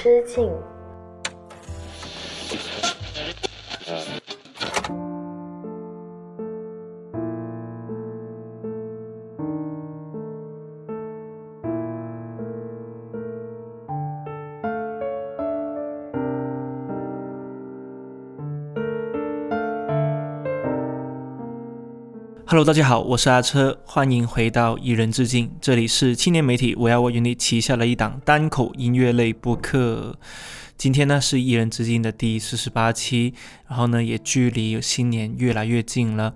之境。Hello，大家好，我是阿车，欢迎回到一人致敬。这里是青年媒体我要我与你旗下的一档单口音乐类播客。今天呢是一人致敬的第四十八期，然后呢也距离新年越来越近了。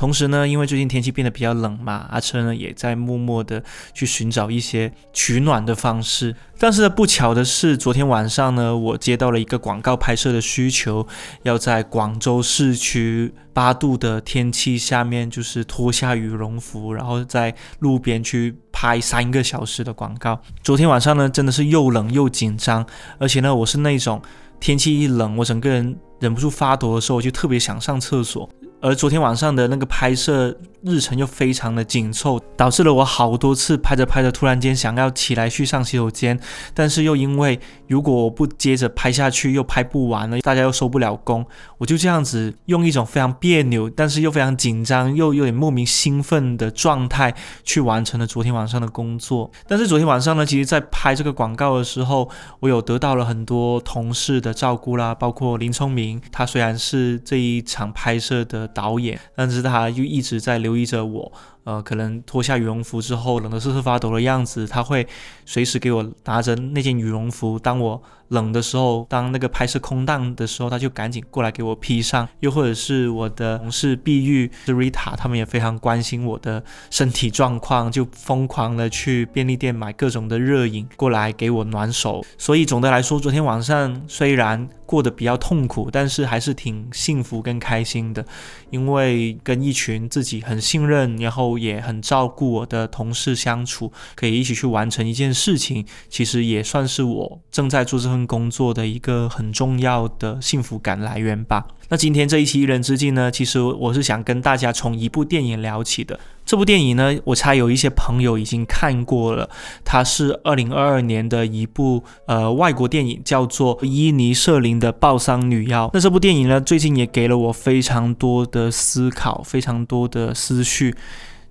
同时呢，因为最近天气变得比较冷嘛，阿车呢也在默默的去寻找一些取暖的方式。但是呢不巧的是，昨天晚上呢，我接到了一个广告拍摄的需求，要在广州市区八度的天气下面，就是脱下羽绒服，然后在路边去拍三个小时的广告。昨天晚上呢，真的是又冷又紧张，而且呢，我是那种天气一冷，我整个人忍不住发抖的时候，我就特别想上厕所。而昨天晚上的那个拍摄日程又非常的紧凑，导致了我好多次拍着拍着，突然间想要起来去上洗手间，但是又因为如果我不接着拍下去，又拍不完了，大家又收不了工，我就这样子用一种非常别扭，但是又非常紧张，又有点莫名兴奋的状态去完成了昨天晚上的工作。但是昨天晚上呢，其实在拍这个广告的时候，我有得到了很多同事的照顾啦，包括林聪明，他虽然是这一场拍摄的。导演，但是他又一直在留意着我。呃，可能脱下羽绒服之后，冷得瑟瑟发抖的样子，他会随时给我拿着那件羽绒服。当我冷的时候，当那个拍摄空档的时候，他就赶紧过来给我披上。又或者是我的同事碧玉、是 Rita，他们也非常关心我的身体状况，就疯狂的去便利店买各种的热饮过来给我暖手。所以总的来说，昨天晚上虽然过得比较痛苦，但是还是挺幸福跟开心的，因为跟一群自己很信任，然后。也很照顾我的同事相处，可以一起去完成一件事情，其实也算是我正在做这份工作的一个很重要的幸福感来源吧。那今天这一期一人之境呢，其实我是想跟大家从一部电影聊起的。这部电影呢，我猜有一些朋友已经看过了，它是二零二二年的一部呃外国电影，叫做伊尼舍林的报丧女妖。那这部电影呢，最近也给了我非常多的思考，非常多的思绪。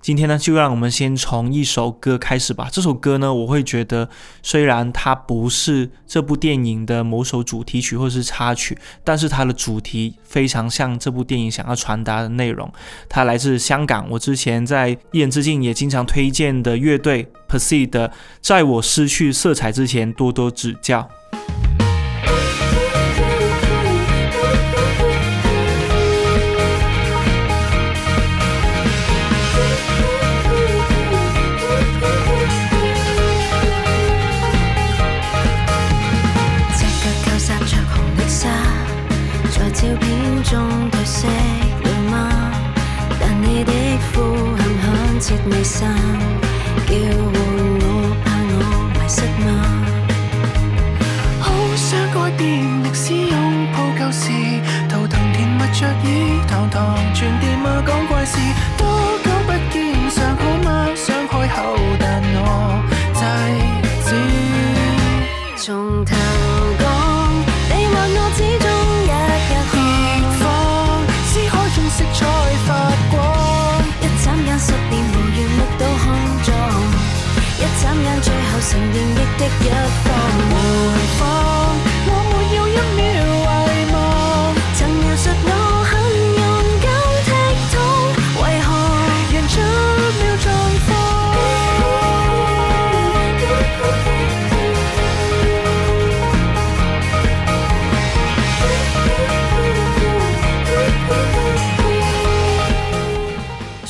今天呢，就让我们先从一首歌开始吧。这首歌呢，我会觉得，虽然它不是这部电影的某首主题曲或是插曲，但是它的主题非常像这部电影想要传达的内容。它来自香港，我之前在一言之境也经常推荐的乐队 Percy 的，在我失去色彩之前，多多指教。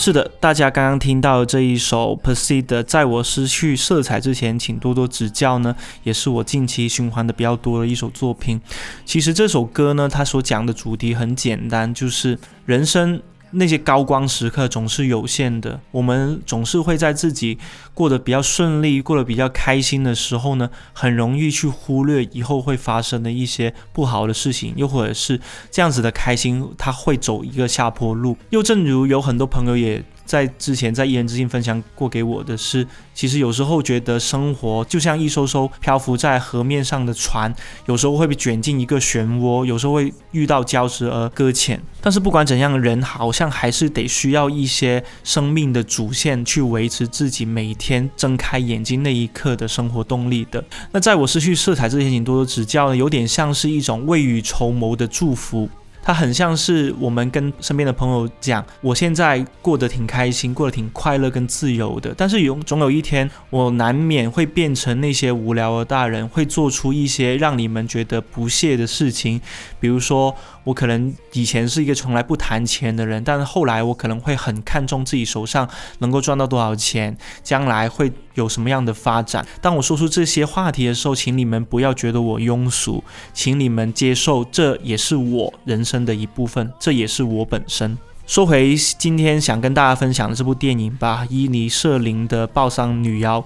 是的。大家刚刚听到这一首 Percy 的《在我失去色彩之前，请多多指教》呢，也是我近期循环的比较多的一首作品。其实这首歌呢，它所讲的主题很简单，就是人生。那些高光时刻总是有限的，我们总是会在自己过得比较顺利、过得比较开心的时候呢，很容易去忽略以后会发生的一些不好的事情，又或者是这样子的开心，它会走一个下坡路。又正如有很多朋友也。在之前在一人之境分享过给我的是，其实有时候觉得生活就像一艘艘漂浮在河面上的船，有时候会被卷进一个漩涡，有时候会遇到礁石而搁浅。但是不管怎样，人好像还是得需要一些生命的主线去维持自己每天睁开眼睛那一刻的生活动力的。那在我失去色彩之前，请多多指教呢，有点像是一种未雨绸缪的祝福。它很像是我们跟身边的朋友讲，我现在过得挺开心，过得挺快乐跟自由的。但是有总有一天，我难免会变成那些无聊的大人，会做出一些让你们觉得不屑的事情。比如说，我可能以前是一个从来不谈钱的人，但是后来我可能会很看重自己手上能够赚到多少钱，将来会有什么样的发展。当我说出这些话题的时候，请你们不要觉得我庸俗，请你们接受，这也是我人生的一部分，这也是我本身。说回今天想跟大家分享的这部电影吧，伊尼舍林的《报丧女妖》。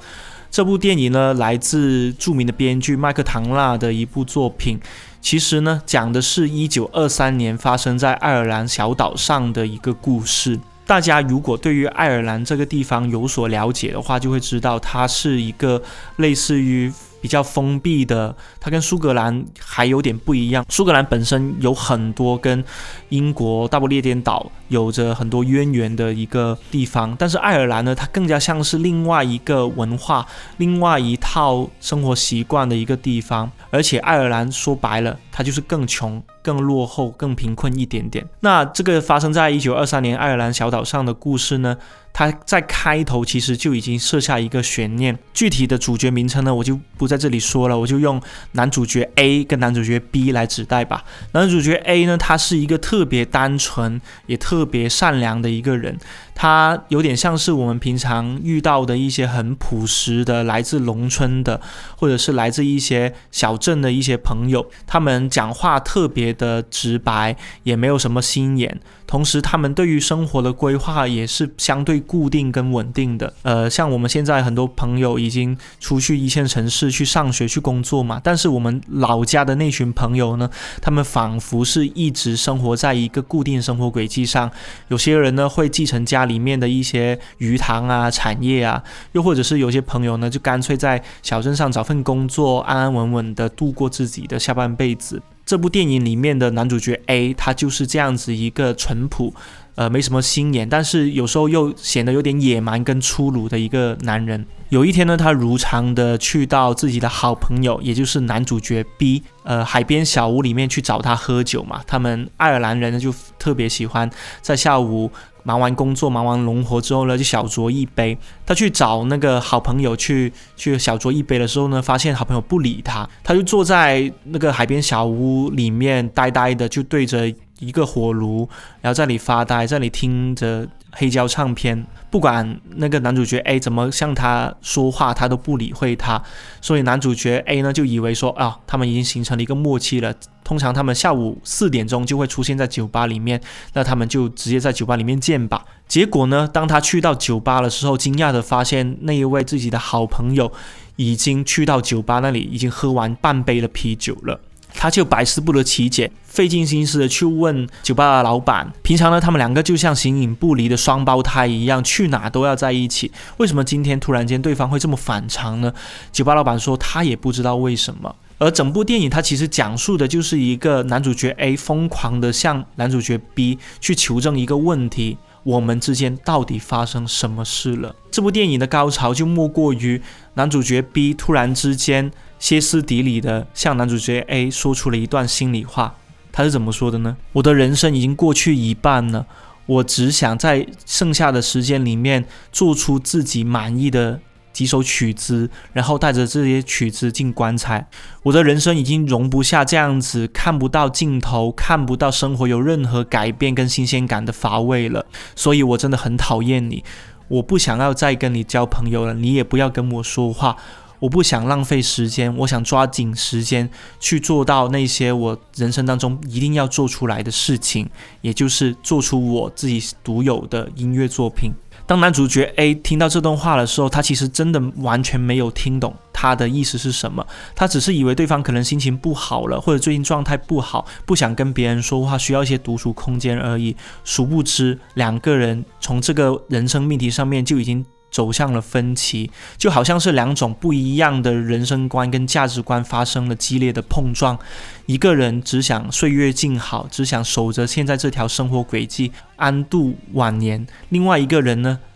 这部电影呢，来自著名的编剧麦克唐纳的一部作品。其实呢，讲的是一九二三年发生在爱尔兰小岛上的一个故事。大家如果对于爱尔兰这个地方有所了解的话，就会知道它是一个类似于。比较封闭的，它跟苏格兰还有点不一样。苏格兰本身有很多跟英国大不列颠岛有着很多渊源的一个地方，但是爱尔兰呢，它更加像是另外一个文化、另外一套生活习惯的一个地方。而且爱尔兰说白了，它就是更穷、更落后、更贫困一点点。那这个发生在一九二三年爱尔兰小岛上的故事呢？他在开头其实就已经设下一个悬念，具体的主角名称呢，我就不在这里说了，我就用男主角 A 跟男主角 B 来指代吧。男主角 A 呢，他是一个特别单纯也特别善良的一个人。他有点像是我们平常遇到的一些很朴实的来自农村的，或者是来自一些小镇的一些朋友。他们讲话特别的直白，也没有什么心眼。同时，他们对于生活的规划也是相对固定跟稳定的。呃，像我们现在很多朋友已经出去一线城市去上学去工作嘛，但是我们老家的那群朋友呢，他们仿佛是一直生活在一个固定生活轨迹上。有些人呢会继承家。里面的一些鱼塘啊、产业啊，又或者是有些朋友呢，就干脆在小镇上找份工作，安安稳稳的度过自己的下半辈子。这部电影里面的男主角 A，他就是这样子一个淳朴。呃，没什么心眼，但是有时候又显得有点野蛮跟粗鲁的一个男人。有一天呢，他如常的去到自己的好朋友，也就是男主角 B，呃，海边小屋里面去找他喝酒嘛。他们爱尔兰人呢就特别喜欢在下午忙完工作、忙完农活之后呢，就小酌一杯。他去找那个好朋友去去小酌一杯的时候呢，发现好朋友不理他，他就坐在那个海边小屋里面呆呆的，就对着。一个火炉，然后在里发呆，在里听着黑胶唱片，不管那个男主角 A 怎么向他说话，他都不理会他。所以男主角 A 呢就以为说啊，他们已经形成了一个默契了。通常他们下午四点钟就会出现在酒吧里面，那他们就直接在酒吧里面见吧。结果呢，当他去到酒吧的时候，惊讶的发现那一位自己的好朋友已经去到酒吧那里，已经喝完半杯的啤酒了。他就百思不得其解，费尽心思的去问酒吧的老板。平常呢，他们两个就像形影不离的双胞胎一样，去哪都要在一起。为什么今天突然间对方会这么反常呢？酒吧老板说他也不知道为什么。而整部电影它其实讲述的就是一个男主角 A 疯狂的向男主角 B 去求证一个问题：我们之间到底发生什么事了？这部电影的高潮就莫过于男主角 B 突然之间。歇斯底里的向男主角 A 说出了一段心里话，他是怎么说的呢？我的人生已经过去一半了，我只想在剩下的时间里面做出自己满意的几首曲子，然后带着这些曲子进棺材。我的人生已经容不下这样子看不到尽头、看不到生活有任何改变跟新鲜感的乏味了，所以我真的很讨厌你，我不想要再跟你交朋友了，你也不要跟我说话。我不想浪费时间，我想抓紧时间去做到那些我人生当中一定要做出来的事情，也就是做出我自己独有的音乐作品。当男主角 A 听到这段话的时候，他其实真的完全没有听懂。他的意思是什么，他只是以为对方可能心情不好了，或者最近状态不好，不想跟别人说话，需要一些独处空间而已。殊不知，两个人从这个人生命题上面就已经。走向了分歧，就好像是两种不一样的人生观跟价值观发生了激烈的碰撞。一个人只想岁月静好，只想守着现在这条生活轨迹安度晚年；另外一个人呢，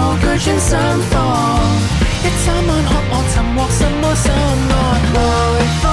无惧穿心放，一眨眼看我寻获什么心安来访，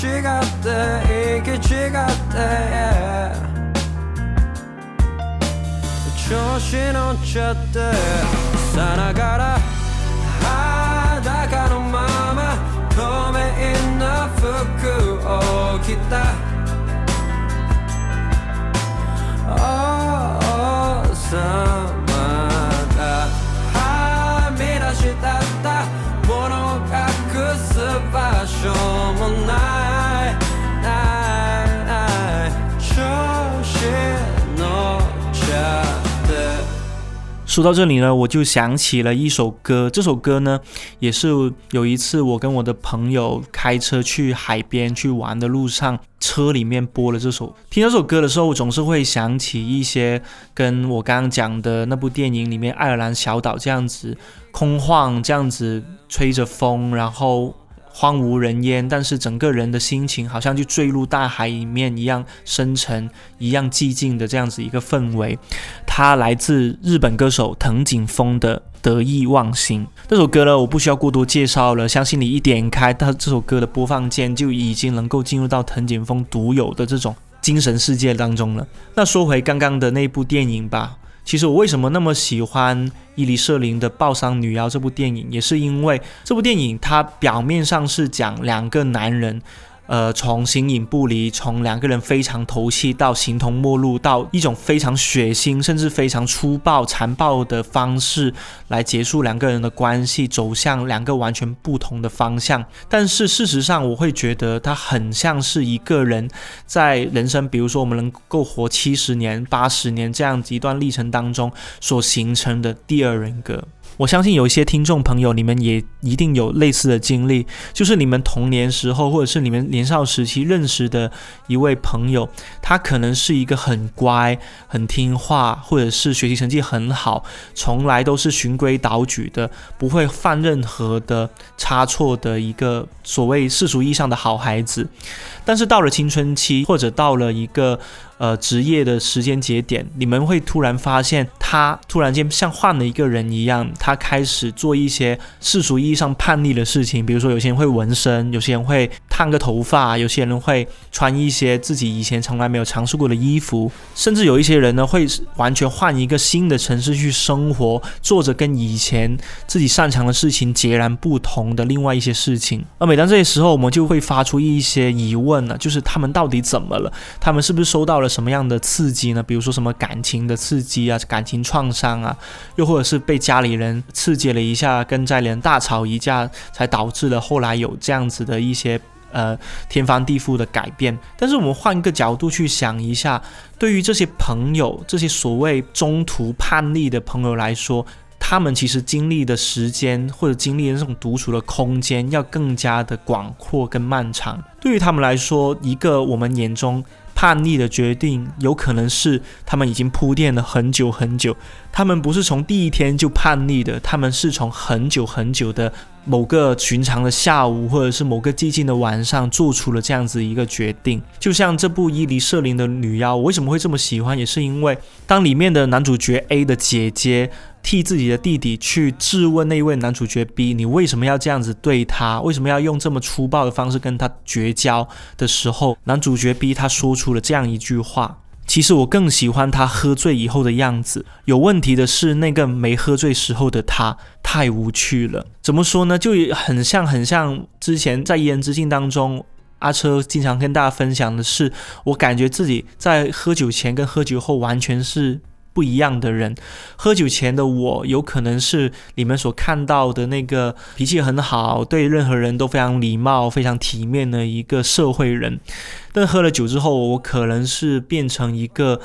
違って生き違って調子乗っちゃってさながら裸のまま透明な服を着た。王様说到这里呢，我就想起了一首歌。这首歌呢，也是有一次我跟我的朋友开车去海边去玩的路上，车里面播了这首。听这首歌的时候，我总是会想起一些跟我刚刚讲的那部电影里面爱尔兰小岛这样子空旷，这样子吹着风，然后。荒无人烟，但是整个人的心情好像就坠入大海里面一样深沉、一样寂静的这样子一个氛围。它来自日本歌手藤井风的《得意忘形》这首歌呢，我不需要过多介绍了，相信你一点开它这首歌的播放键，就已经能够进入到藤井风独有的这种精神世界当中了。那说回刚刚的那部电影吧。其实我为什么那么喜欢伊丽舍林的《报丧女妖》这部电影，也是因为这部电影它表面上是讲两个男人。呃，从形影不离，从两个人非常投契到形同陌路，到一种非常血腥甚至非常粗暴残暴的方式来结束两个人的关系，走向两个完全不同的方向。但是事实上，我会觉得它很像是一个人在人生，比如说我们能够活七十年、八十年这样子一段历程当中所形成的第二人格。我相信有一些听众朋友，你们也一定有类似的经历，就是你们童年时候，或者是你们年少时期认识的一位朋友，他可能是一个很乖、很听话，或者是学习成绩很好，从来都是循规蹈矩的，不会犯任何的差错的一个所谓世俗意义上的好孩子。但是到了青春期，或者到了一个呃职业的时间节点，你们会突然发现他突然间像换了一个人一样，他开始做一些世俗意义上叛逆的事情，比如说有些人会纹身，有些人会烫个头发，有些人会穿一些自己以前从来没有尝试过的衣服，甚至有一些人呢会完全换一个新的城市去生活，做着跟以前自己擅长的事情截然不同的另外一些事情。而每当这些时候，我们就会发出一些疑问呢，就是他们到底怎么了？他们是不是收到了什么样的刺激呢？比如说什么感情的刺激啊，感情创伤啊，又或者是被家里人刺激了一下，跟家里人大吵一架，才导致了后来有这样子的一些呃天翻地覆的改变。但是我们换一个角度去想一下，对于这些朋友，这些所谓中途叛逆的朋友来说，他们其实经历的时间或者经历的这种独处的空间要更加的广阔跟漫长。对于他们来说，一个我们眼中叛逆的决定，有可能是他们已经铺垫了很久很久。他们不是从第一天就叛逆的，他们是从很久很久的某个寻常的下午，或者是某个寂静的晚上，做出了这样子一个决定。就像这部伊犁舍林的女妖，我为什么会这么喜欢，也是因为当里面的男主角 A 的姐姐。替自己的弟弟去质问那位男主角 B：“ 你为什么要这样子对他？为什么要用这么粗暴的方式跟他绝交？”的时候，男主角 B 他说出了这样一句话：“其实我更喜欢他喝醉以后的样子。有问题的是，那个没喝醉时候的他太无趣了。怎么说呢？就很像很像之前在一人之境当中，阿车经常跟大家分享的是，我感觉自己在喝酒前跟喝酒后完全是。”不一样的人，喝酒前的我有可能是你们所看到的那个脾气很好，对任何人都非常礼貌、非常体面的一个社会人。但喝了酒之后，我可能是变成一个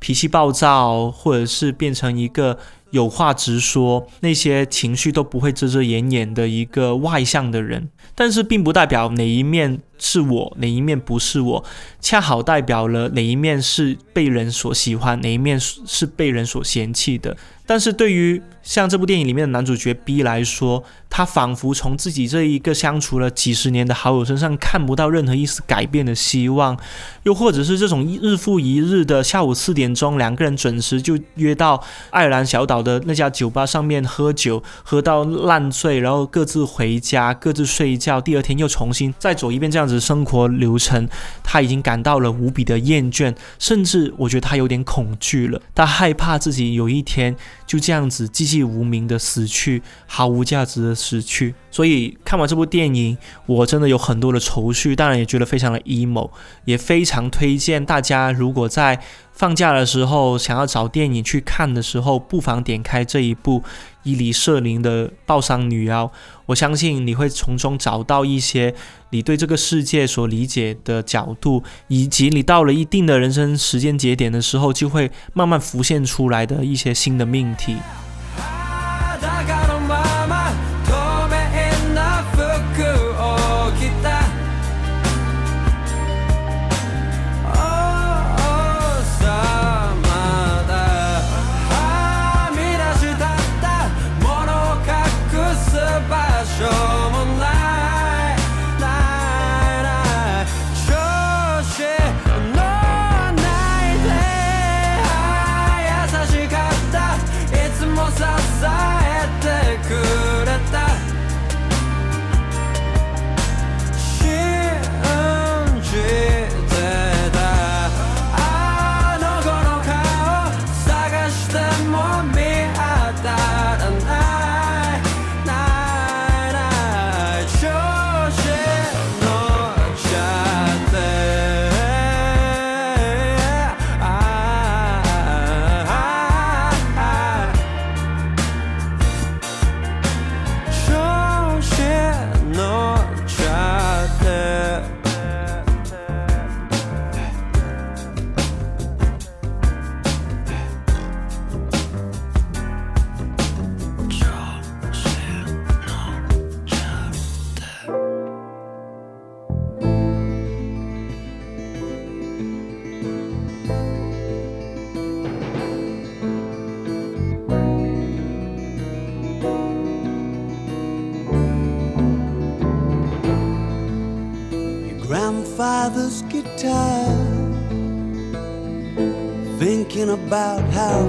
脾气暴躁，或者是变成一个有话直说、那些情绪都不会遮遮掩掩的一个外向的人。但是，并不代表哪一面。是我哪一面不是我，恰好代表了哪一面是被人所喜欢，哪一面是被人所嫌弃的。但是对于像这部电影里面的男主角 B 来说，他仿佛从自己这一个相处了几十年的好友身上看不到任何一丝改变的希望，又或者是这种日复一日的下午四点钟，两个人准时就约到爱尔兰小岛的那家酒吧上面喝酒，喝到烂醉，然后各自回家，各自睡觉，第二天又重新再走一遍这样子生活流程，他已经感到了无比的厌倦，甚至我觉得他有点恐惧了，他害怕自己有一天。就这样子继续无名的死去，毫无价值的死去。所以看完这部电影，我真的有很多的愁绪，当然也觉得非常的 emo，也非常推荐大家，如果在放假的时候想要找电影去看的时候，不妨点开这一部伊犁舍林的报丧女妖。我相信你会从中找到一些你对这个世界所理解的角度，以及你到了一定的人生时间节点的时候，就会慢慢浮现出来的一些新的命题。How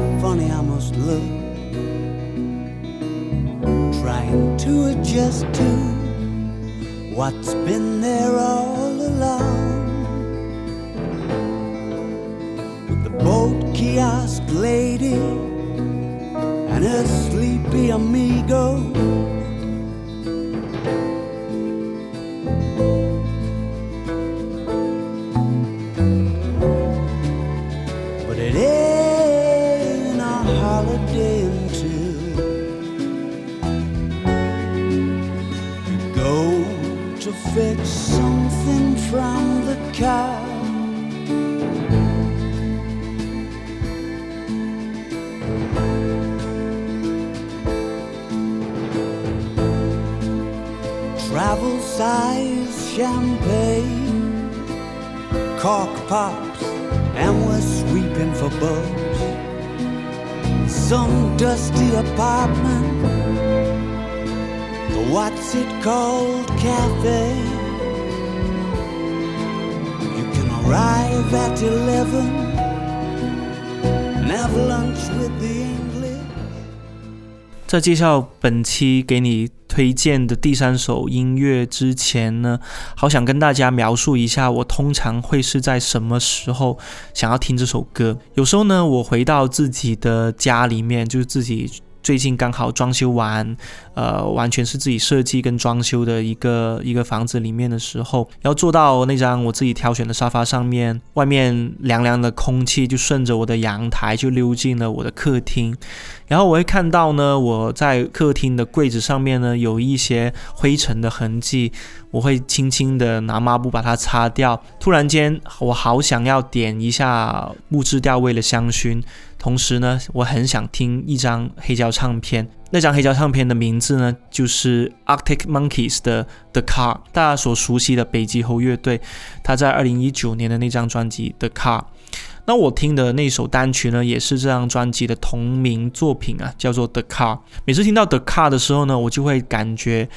dusty apartment, the what's it called cafe. You can arrive at 11 and have lunch with the English. 在介绍本期给你 推荐的第三首音乐之前呢，好想跟大家描述一下，我通常会是在什么时候想要听这首歌。有时候呢，我回到自己的家里面，就是自己最近刚好装修完，呃，完全是自己设计跟装修的一个一个房子里面的时候，然后坐到那张我自己挑选的沙发上面，外面凉凉的空气就顺着我的阳台就溜进了我的客厅。然后我会看到呢，我在客厅的柜子上面呢有一些灰尘的痕迹，我会轻轻的拿抹布把它擦掉。突然间，我好想要点一下木质调味的香薰，同时呢，我很想听一张黑胶唱片。那张黑胶唱片的名字呢，就是 Arctic Monkeys 的 The Car，大家所熟悉的北极猴乐队，他在二零一九年的那张专辑 The Car。那我听的那首单曲呢，也是这张专辑的同名作品啊，叫做《The Car》。每次听到《The Car》的时候呢，我就会感觉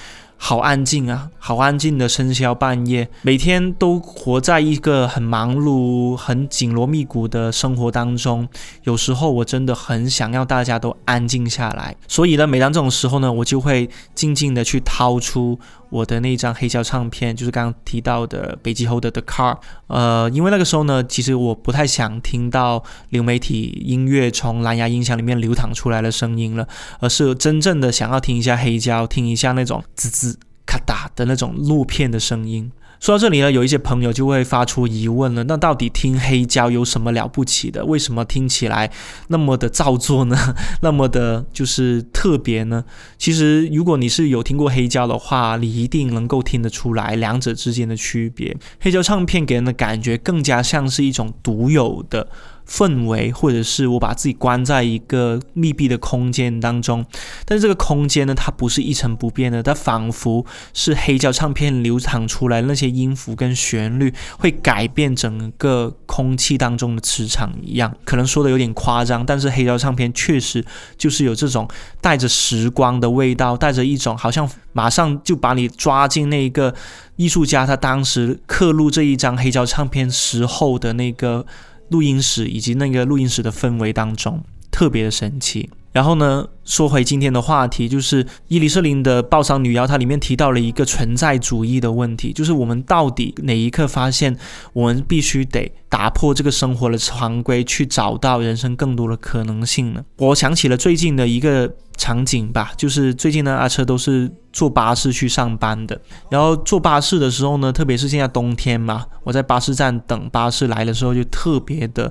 好安静啊，好安静的深宵半夜。每天都活在一个很忙碌、很紧锣密鼓的生活当中，有时候我真的很想要大家都安静下来。所以呢，每当这种时候呢，我就会静静的去掏出我的那一张黑胶唱片，就是刚刚提到的北极猴的《The Car》。呃，因为那个时候呢，其实我不太想听到流媒体音乐从蓝牙音响里面流淌出来的声音了，而是真正的想要听一下黑胶，听一下那种滋滋咔哒的那种录片的声音。说到这里呢，有一些朋友就会发出疑问了：那到底听黑胶有什么了不起的？为什么听起来那么的造作呢？那么的就是特别呢？其实，如果你是有听过黑胶的话，你一定能够听得出来两者之间的区别。黑胶唱片给人的感觉更加像是一种独有的。氛围，或者是我把自己关在一个密闭的空间当中，但是这个空间呢，它不是一成不变的，它仿佛是黑胶唱片流淌出来那些音符跟旋律，会改变整个空气当中的磁场一样。可能说的有点夸张，但是黑胶唱片确实就是有这种带着时光的味道，带着一种好像马上就把你抓进那个艺术家他当时刻录这一张黑胶唱片时候的那个。录音室以及那个录音室的氛围当中，特别的神奇。然后呢，说回今天的话题，就是伊丽舍林的《报丧女妖》，它里面提到了一个存在主义的问题，就是我们到底哪一刻发现，我们必须得打破这个生活的常规，去找到人生更多的可能性呢？我想起了最近的一个场景吧，就是最近呢，阿车都是坐巴士去上班的，然后坐巴士的时候呢，特别是现在冬天嘛，我在巴士站等巴士来的时候，就特别的。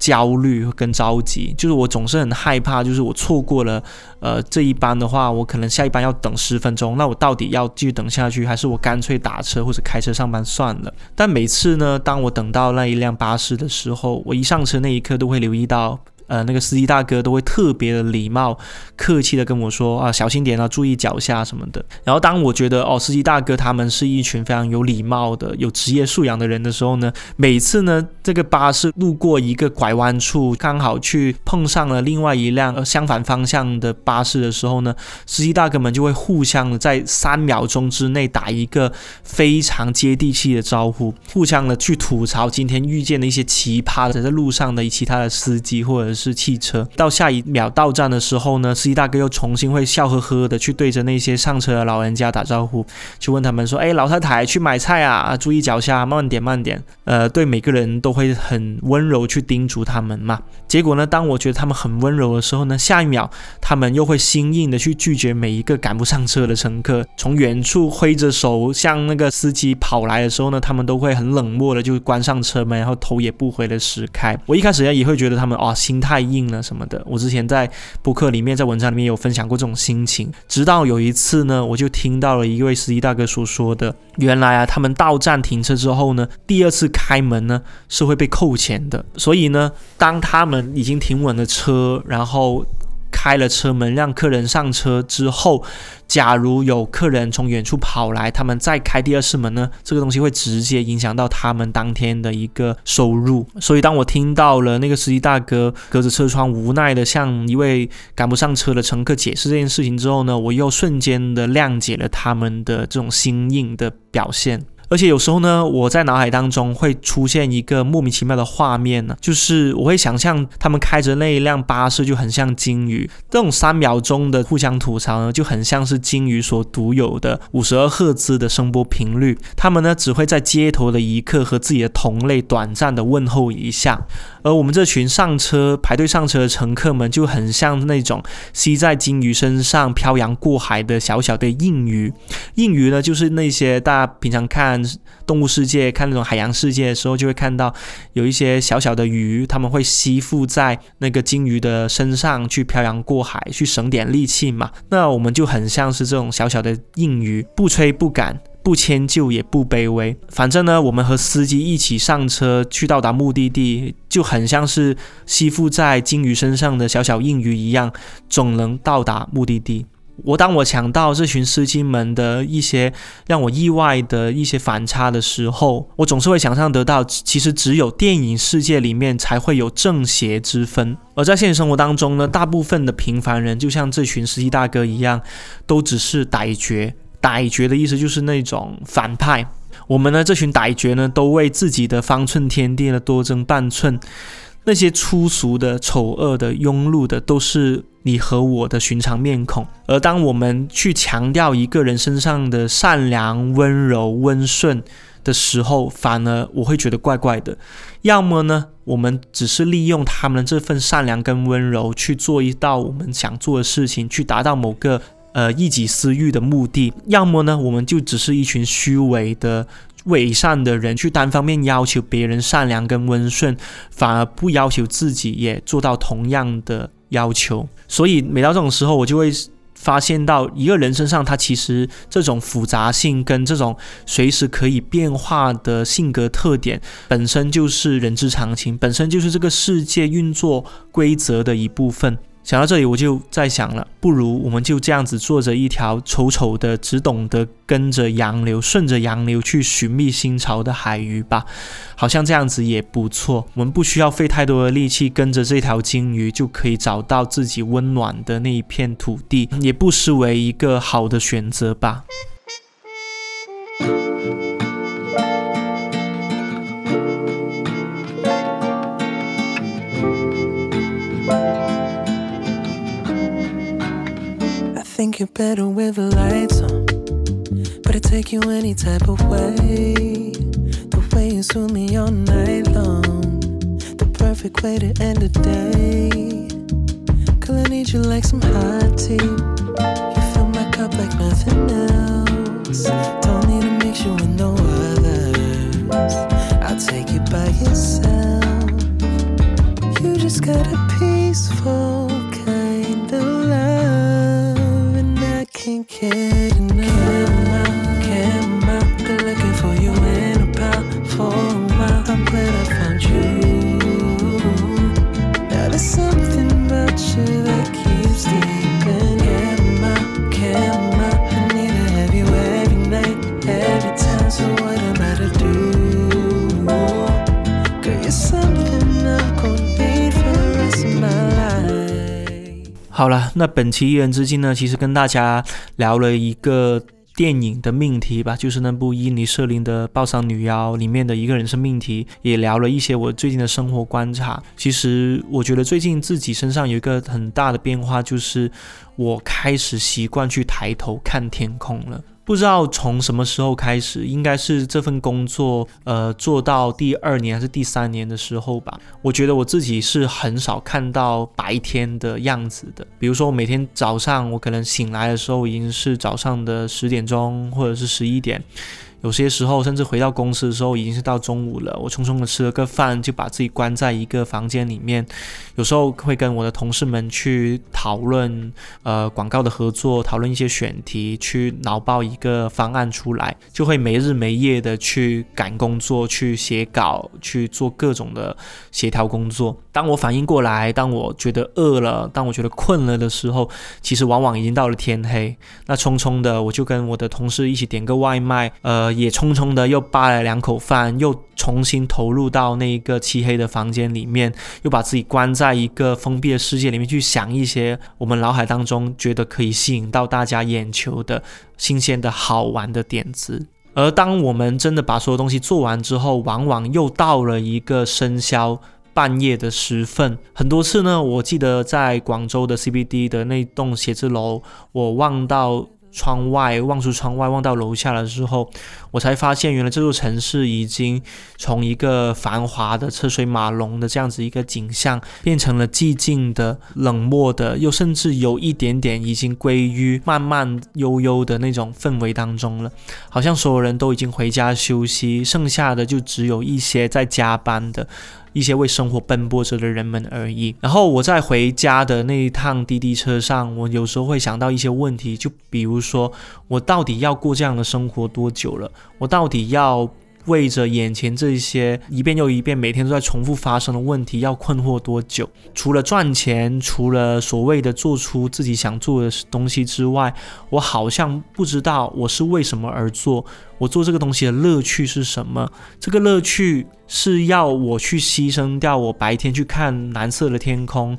焦虑跟着急，就是我总是很害怕，就是我错过了，呃，这一班的话，我可能下一班要等十分钟，那我到底要继续等下去，还是我干脆打车或者开车上班算了？但每次呢，当我等到那一辆巴士的时候，我一上车那一刻都会留意到。呃，那个司机大哥都会特别的礼貌、客气的跟我说啊，小心点啊，注意脚下什么的。然后当我觉得哦，司机大哥他们是一群非常有礼貌的、有职业素养的人的时候呢，每次呢，这个巴士路过一个拐弯处，刚好去碰上了另外一辆相反方向的巴士的时候呢，司机大哥们就会互相在三秒钟之内打一个非常接地气的招呼，互相的去吐槽今天遇见的一些奇葩的在路上的其他的司机或者。是汽车。到下一秒到站的时候呢，司机大哥又重新会笑呵呵的去对着那些上车的老人家打招呼，去问他们说：“哎，老太太去买菜啊，注意脚下，慢点慢点。”呃，对每个人都会很温柔去叮嘱他们嘛。结果呢，当我觉得他们很温柔的时候呢，下一秒他们又会心硬的去拒绝每一个赶不上车的乘客。从远处挥着手向那个司机跑来的时候呢，他们都会很冷漠的就关上车门，然后头也不回的驶开。我一开始也会觉得他们哦心态太硬了什么的。我之前在博客里面，在文章里面有分享过这种心情。直到有一次呢，我就听到了一位司机大哥所说的，原来啊，他们到站停车之后呢，第二次开门呢是会被扣钱的。所以呢，当他们已经停稳了车，然后开了车门让客人上车之后，假如有客人从远处跑来，他们再开第二次门呢，这个东西会直接影响到他们当天的一个收入。所以当我听到了那个司机大哥隔着车窗无奈的向一位赶不上车的乘客解释这件事情之后呢，我又瞬间的谅解了他们的这种心硬的表现。而且有时候呢，我在脑海当中会出现一个莫名其妙的画面呢，就是我会想象他们开着那一辆巴士就很像鲸鱼，这种三秒钟的互相吐槽呢，就很像是鲸鱼所独有的五十二赫兹的声波频率。他们呢只会在街头的一刻和自己的同类短暂的问候一下，而我们这群上车排队上车的乘客们就很像那种吸在鲸鱼身上漂洋过海的小小的硬鱼。硬鱼呢，就是那些大家平常看。动物世界看那种海洋世界的时候，就会看到有一些小小的鱼，他们会吸附在那个鲸鱼的身上去漂洋过海，去省点力气嘛。那我们就很像是这种小小的硬鱼，不吹不赶，不迁就也不卑微。反正呢，我们和司机一起上车去到达目的地，就很像是吸附在鲸鱼身上的小小硬鱼一样，总能到达目的地。我当我想到这群司机们的一些让我意外的一些反差的时候，我总是会想象得到，其实只有电影世界里面才会有正邪之分，而在现实生活当中呢，大部分的平凡人就像这群司机大哥一样，都只是歹角。歹角的意思就是那种反派。我们呢，这群歹角呢，都为自己的方寸天地呢多争半寸。那些粗俗的、丑恶的、庸碌的，都是你和我的寻常面孔。而当我们去强调一个人身上的善良、温柔、温顺的时候，反而我会觉得怪怪的。要么呢，我们只是利用他们这份善良跟温柔去做一道我们想做的事情，去达到某个呃一己私欲的目的；要么呢，我们就只是一群虚伪的。伪善的人去单方面要求别人善良跟温顺，反而不要求自己也做到同样的要求。所以每到这种时候，我就会发现到一个人身上，他其实这种复杂性跟这种随时可以变化的性格特点，本身就是人之常情，本身就是这个世界运作规则的一部分。想到这里，我就在想了，不如我们就这样子坐着一条丑丑的、只懂得跟着洋流、顺着洋流去寻觅新潮的海鱼吧。好像这样子也不错。我们不需要费太多的力气，跟着这条鲸鱼就可以找到自己温暖的那一片土地，也不失为一个好的选择吧。Think you're better with the lights on. But I take you any type of way. The way you soothe me all night long. The perfect way to end the day. Girl, I need you like some hot tea. You fill my cup like nothing else. Don't need to mix you with no others. I'll take you by yourself. You just got a peaceful 那本期一人之境呢，其实跟大家聊了一个电影的命题吧，就是那部伊尼舍林的《报丧女妖》里面的一个人生命题，也聊了一些我最近的生活观察。其实我觉得最近自己身上有一个很大的变化，就是我开始习惯去抬头看天空了。不知道从什么时候开始，应该是这份工作，呃，做到第二年还是第三年的时候吧。我觉得我自己是很少看到白天的样子的。比如说，我每天早上我可能醒来的时候已经是早上的十点钟，或者是十一点。有些时候，甚至回到公司的时候已经是到中午了。我匆匆的吃了个饭，就把自己关在一个房间里面。有时候会跟我的同事们去讨论，呃，广告的合作，讨论一些选题，去脑爆一个方案出来，就会没日没夜的去赶工作，去写稿，去做各种的协调工作。当我反应过来，当我觉得饿了，当我觉得困了的时候，其实往往已经到了天黑。那匆匆的，我就跟我的同事一起点个外卖，呃，也匆匆的又扒了两口饭，又重新投入到那一个漆黑的房间里面，又把自己关在一个封闭的世界里面，去想一些我们脑海当中觉得可以吸引到大家眼球的新鲜的好玩的点子。而当我们真的把所有东西做完之后，往往又到了一个生肖。半夜的时分，很多次呢，我记得在广州的 CBD 的那栋写字楼，我望到窗外，望出窗外，望到楼下的时候，我才发现，原来这座城市已经从一个繁华的车水马龙的这样子一个景象，变成了寂静的、冷漠的，又甚至有一点点已经归于慢慢悠悠的那种氛围当中了。好像所有人都已经回家休息，剩下的就只有一些在加班的。一些为生活奔波着的人们而已。然后我在回家的那一趟滴滴车上，我有时候会想到一些问题，就比如说，我到底要过这样的生活多久了？我到底要？为着眼前这些一遍又一遍、每天都在重复发生的问题，要困惑多久？除了赚钱，除了所谓的做出自己想做的东西之外，我好像不知道我是为什么而做。我做这个东西的乐趣是什么？这个乐趣是要我去牺牲掉我白天去看蓝色的天空。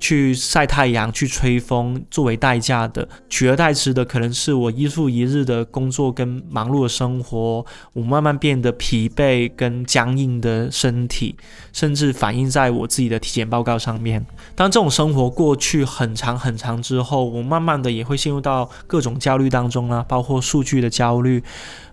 去晒太阳、去吹风作为代价的，取而代之的可能是我一复一日的工作跟忙碌的生活，我慢慢变得疲惫跟僵硬的身体，甚至反映在我自己的体检报告上面。当这种生活过去很长很长之后，我慢慢的也会陷入到各种焦虑当中啦，包括数据的焦虑。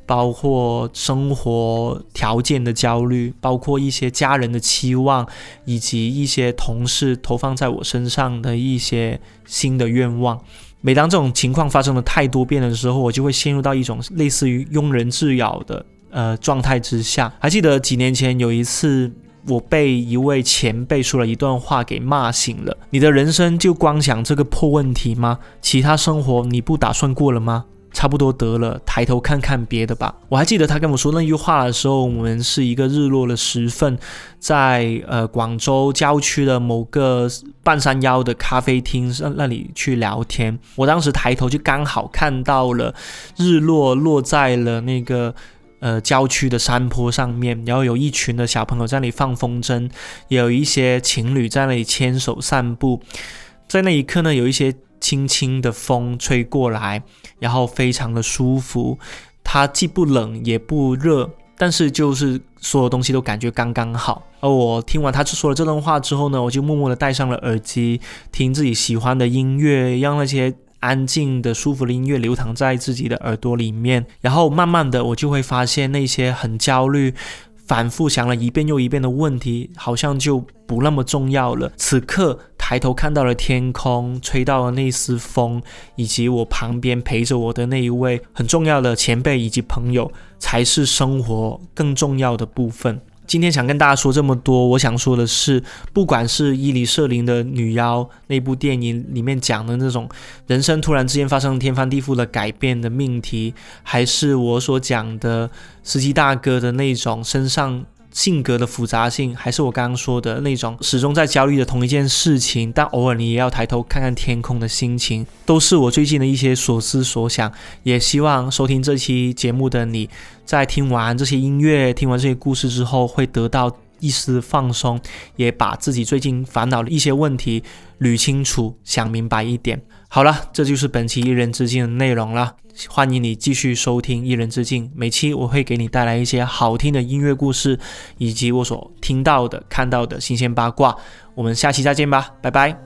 包括生活条件的焦虑，包括一些家人的期望，以及一些同事投放在我身上的一些新的愿望。每当这种情况发生的太多遍的时候，我就会陷入到一种类似于庸人自扰的呃状态之下。还记得几年前有一次，我被一位前辈说了一段话给骂醒了：“你的人生就光想这个破问题吗？其他生活你不打算过了吗？”差不多得了，抬头看看别的吧。我还记得他跟我说那句话的时候，我们是一个日落的时分，在呃广州郊区的某个半山腰的咖啡厅那里去聊天。我当时抬头就刚好看到了日落落在了那个呃郊区的山坡上面，然后有一群的小朋友在那里放风筝，也有一些情侣在那里牵手散步。在那一刻呢，有一些。轻轻的风吹过来，然后非常的舒服。它既不冷也不热，但是就是所有东西都感觉刚刚好。而我听完他说了这段话之后呢，我就默默的戴上了耳机，听自己喜欢的音乐，让那些安静的、舒服的音乐流淌在自己的耳朵里面。然后慢慢的，我就会发现那些很焦虑。反复想了一遍又一遍的问题，好像就不那么重要了。此刻抬头看到了天空，吹到了那丝风，以及我旁边陪着我的那一位很重要的前辈以及朋友，才是生活更重要的部分。今天想跟大家说这么多，我想说的是，不管是伊犁舍林的女妖那部电影里面讲的那种人生突然之间发生天翻地覆的改变的命题，还是我所讲的司机大哥的那种身上。性格的复杂性，还是我刚刚说的那种始终在焦虑的同一件事情，但偶尔你也要抬头看看天空的心情，都是我最近的一些所思所想。也希望收听这期节目的你在听完这些音乐、听完这些故事之后，会得到一丝放松，也把自己最近烦恼的一些问题捋清楚、想明白一点。好了，这就是本期一人之境的内容了。欢迎你继续收听一人之境，每期我会给你带来一些好听的音乐故事，以及我所听到的、看到的新鲜八卦。我们下期再见吧，拜拜。